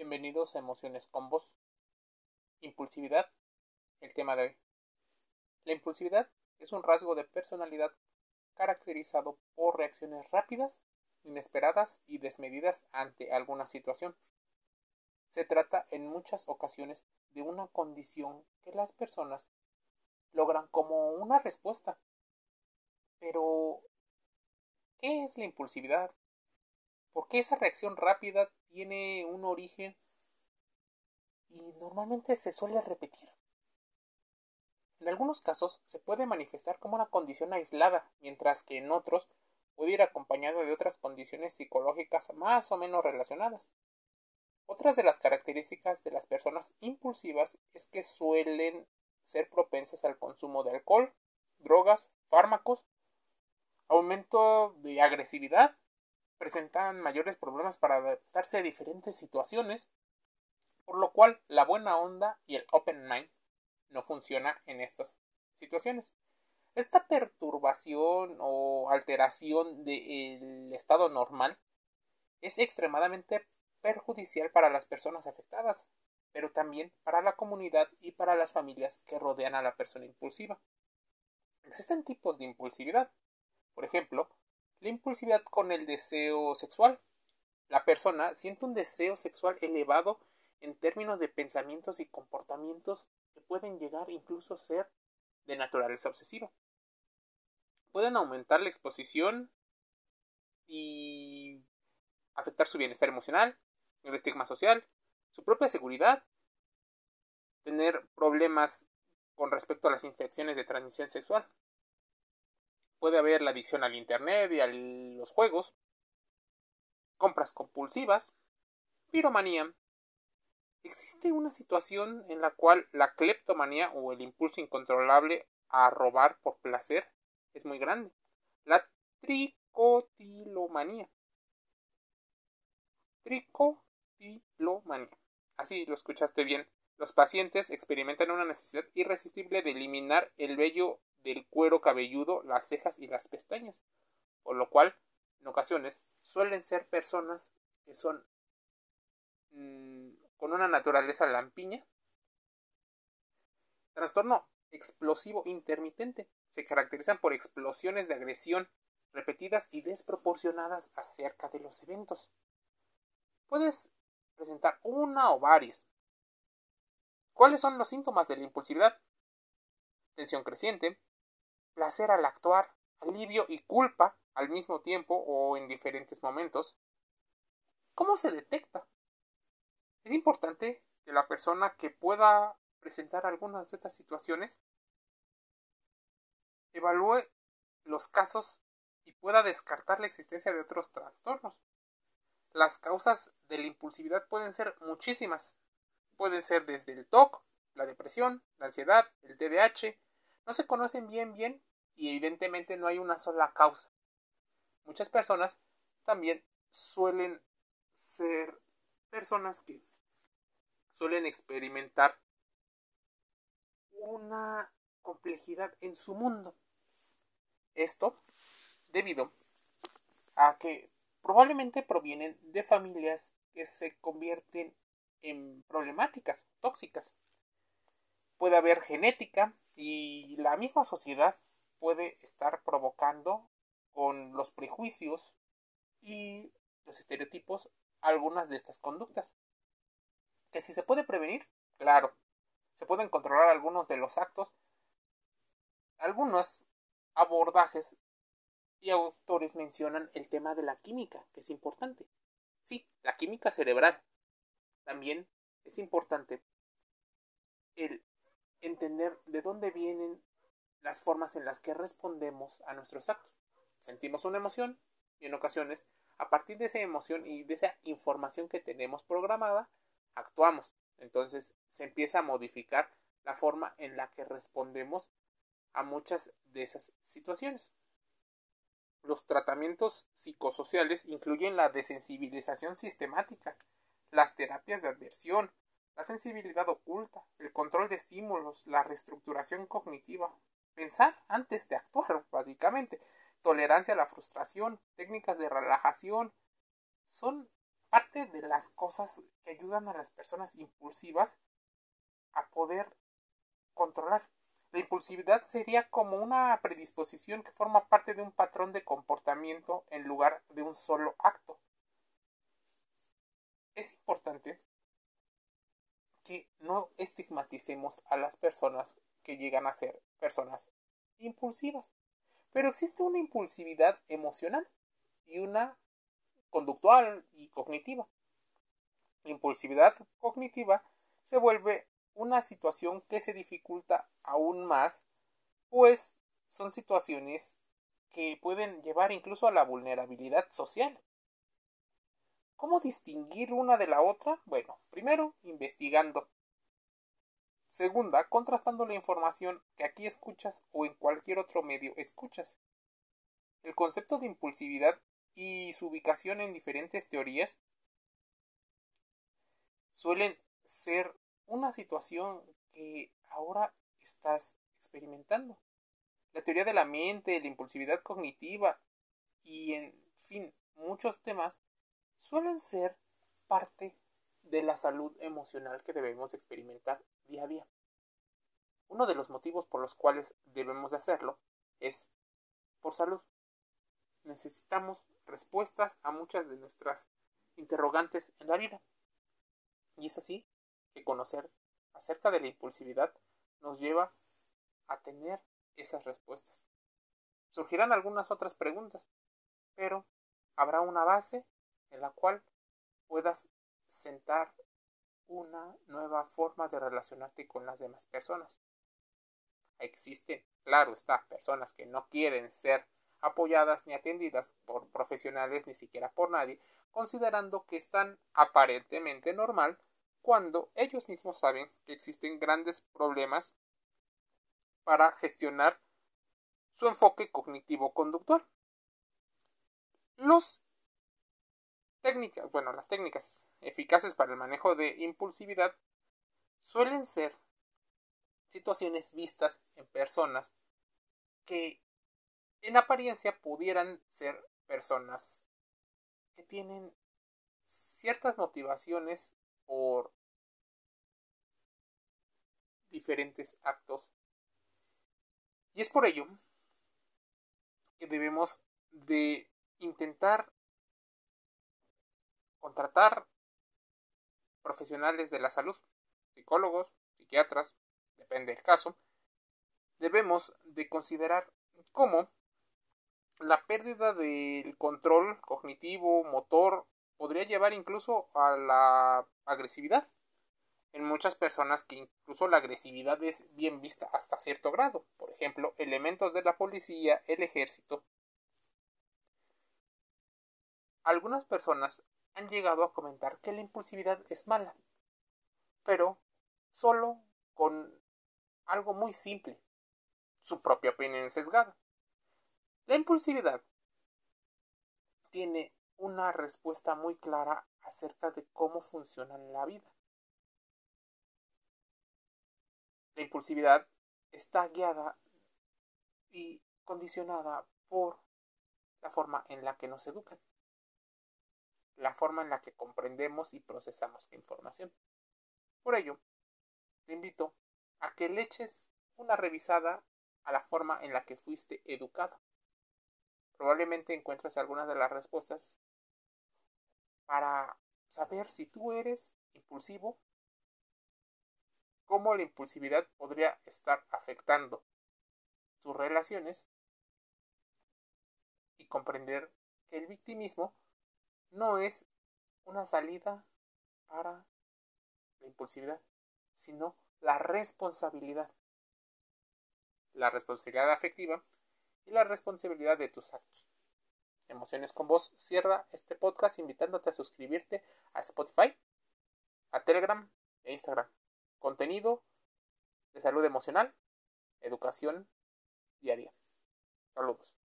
Bienvenidos a Emociones con Voz. Impulsividad, el tema de hoy. La impulsividad es un rasgo de personalidad caracterizado por reacciones rápidas, inesperadas y desmedidas ante alguna situación. Se trata en muchas ocasiones de una condición que las personas logran como una respuesta. Pero, ¿qué es la impulsividad? ¿Por qué esa reacción rápida tiene un origen y normalmente se suele repetir? En algunos casos se puede manifestar como una condición aislada, mientras que en otros puede ir acompañado de otras condiciones psicológicas más o menos relacionadas. Otras de las características de las personas impulsivas es que suelen ser propensas al consumo de alcohol, drogas, fármacos, aumento de agresividad, presentan mayores problemas para adaptarse a diferentes situaciones, por lo cual la buena onda y el open mind no funciona en estas situaciones. Esta perturbación o alteración del estado normal es extremadamente perjudicial para las personas afectadas, pero también para la comunidad y para las familias que rodean a la persona impulsiva. Existen tipos de impulsividad. Por ejemplo, la impulsividad con el deseo sexual. La persona siente un deseo sexual elevado en términos de pensamientos y comportamientos que pueden llegar incluso a ser de naturaleza obsesiva. Pueden aumentar la exposición y afectar su bienestar emocional, el estigma social, su propia seguridad, tener problemas con respecto a las infecciones de transmisión sexual puede haber la adicción al Internet y a los juegos, compras compulsivas, piromanía. Existe una situación en la cual la cleptomanía o el impulso incontrolable a robar por placer es muy grande. La tricotilomanía. Tricotilomanía. Así lo escuchaste bien. Los pacientes experimentan una necesidad irresistible de eliminar el vello del cuero cabelludo, las cejas y las pestañas, por lo cual, en ocasiones, suelen ser personas que son mm, con una naturaleza lampiña. Trastorno explosivo intermitente. Se caracterizan por explosiones de agresión repetidas y desproporcionadas acerca de los eventos. Puedes presentar una o varias. ¿Cuáles son los síntomas de la impulsividad? Tensión creciente, placer al actuar, alivio y culpa al mismo tiempo o en diferentes momentos. ¿Cómo se detecta? Es importante que la persona que pueda presentar algunas de estas situaciones evalúe los casos y pueda descartar la existencia de otros trastornos. Las causas de la impulsividad pueden ser muchísimas. Pueden ser desde el TOC, la depresión, la ansiedad, el TDAH, no se conocen bien bien y evidentemente no hay una sola causa. Muchas personas también suelen ser personas que suelen experimentar una complejidad en su mundo. Esto debido a que probablemente provienen de familias que se convierten en problemáticas, tóxicas. Puede haber genética, y la misma sociedad puede estar provocando con los prejuicios y los estereotipos algunas de estas conductas. Que si se puede prevenir, claro, se pueden controlar algunos de los actos, algunos abordajes y autores mencionan el tema de la química, que es importante. Sí, la química cerebral. También es importante el entender de dónde vienen las formas en las que respondemos a nuestros actos. Sentimos una emoción y en ocasiones, a partir de esa emoción y de esa información que tenemos programada, actuamos. Entonces se empieza a modificar la forma en la que respondemos a muchas de esas situaciones. Los tratamientos psicosociales incluyen la desensibilización sistemática, las terapias de adversión, la sensibilidad oculta, el control de estímulos, la reestructuración cognitiva, pensar antes de actuar, básicamente, tolerancia a la frustración, técnicas de relajación, son parte de las cosas que ayudan a las personas impulsivas a poder controlar. La impulsividad sería como una predisposición que forma parte de un patrón de comportamiento en lugar de un solo acto. Es importante que no estigmaticemos a las personas que llegan a ser personas impulsivas. Pero existe una impulsividad emocional y una conductual y cognitiva. La impulsividad cognitiva se vuelve una situación que se dificulta aún más, pues son situaciones que pueden llevar incluso a la vulnerabilidad social. ¿Cómo distinguir una de la otra? Bueno, primero, investigando. Segunda, contrastando la información que aquí escuchas o en cualquier otro medio escuchas. El concepto de impulsividad y su ubicación en diferentes teorías suelen ser una situación que ahora estás experimentando. La teoría de la mente, la impulsividad cognitiva y en fin, muchos temas suelen ser parte de la salud emocional que debemos experimentar día a día. Uno de los motivos por los cuales debemos de hacerlo es por salud. Necesitamos respuestas a muchas de nuestras interrogantes en la vida. Y es así que conocer acerca de la impulsividad nos lleva a tener esas respuestas. Surgirán algunas otras preguntas, pero habrá una base en la cual puedas sentar una nueva forma de relacionarte con las demás personas. Existen, claro está, personas que no quieren ser apoyadas ni atendidas por profesionales ni siquiera por nadie, considerando que están aparentemente normal cuando ellos mismos saben que existen grandes problemas para gestionar su enfoque cognitivo-conductual. Los técnicas, bueno, las técnicas eficaces para el manejo de impulsividad suelen ser situaciones vistas en personas que en apariencia pudieran ser personas que tienen ciertas motivaciones por diferentes actos. Y es por ello que debemos de intentar contratar profesionales de la salud, psicólogos, psiquiatras, depende del caso, debemos de considerar cómo la pérdida del control cognitivo, motor, podría llevar incluso a la agresividad. En muchas personas que incluso la agresividad es bien vista hasta cierto grado. Por ejemplo, elementos de la policía, el ejército. Algunas personas han llegado a comentar que la impulsividad es mala, pero solo con algo muy simple, su propia opinión sesgada. La impulsividad tiene una respuesta muy clara acerca de cómo funciona la vida. La impulsividad está guiada y condicionada por la forma en la que nos educan, la forma en la que comprendemos y procesamos la información. Por ello, te invito a que le eches una revisada a la forma en la que fuiste educado. Probablemente encuentres algunas de las respuestas para saber si tú eres impulsivo, cómo la impulsividad podría estar afectando tus relaciones y comprender que el victimismo no es una salida para la impulsividad, sino la responsabilidad. La responsabilidad afectiva y la responsabilidad de tus actos. Emociones con Voz cierra este podcast invitándote a suscribirte a Spotify, a Telegram e Instagram. Contenido de salud emocional, educación diaria. Saludos.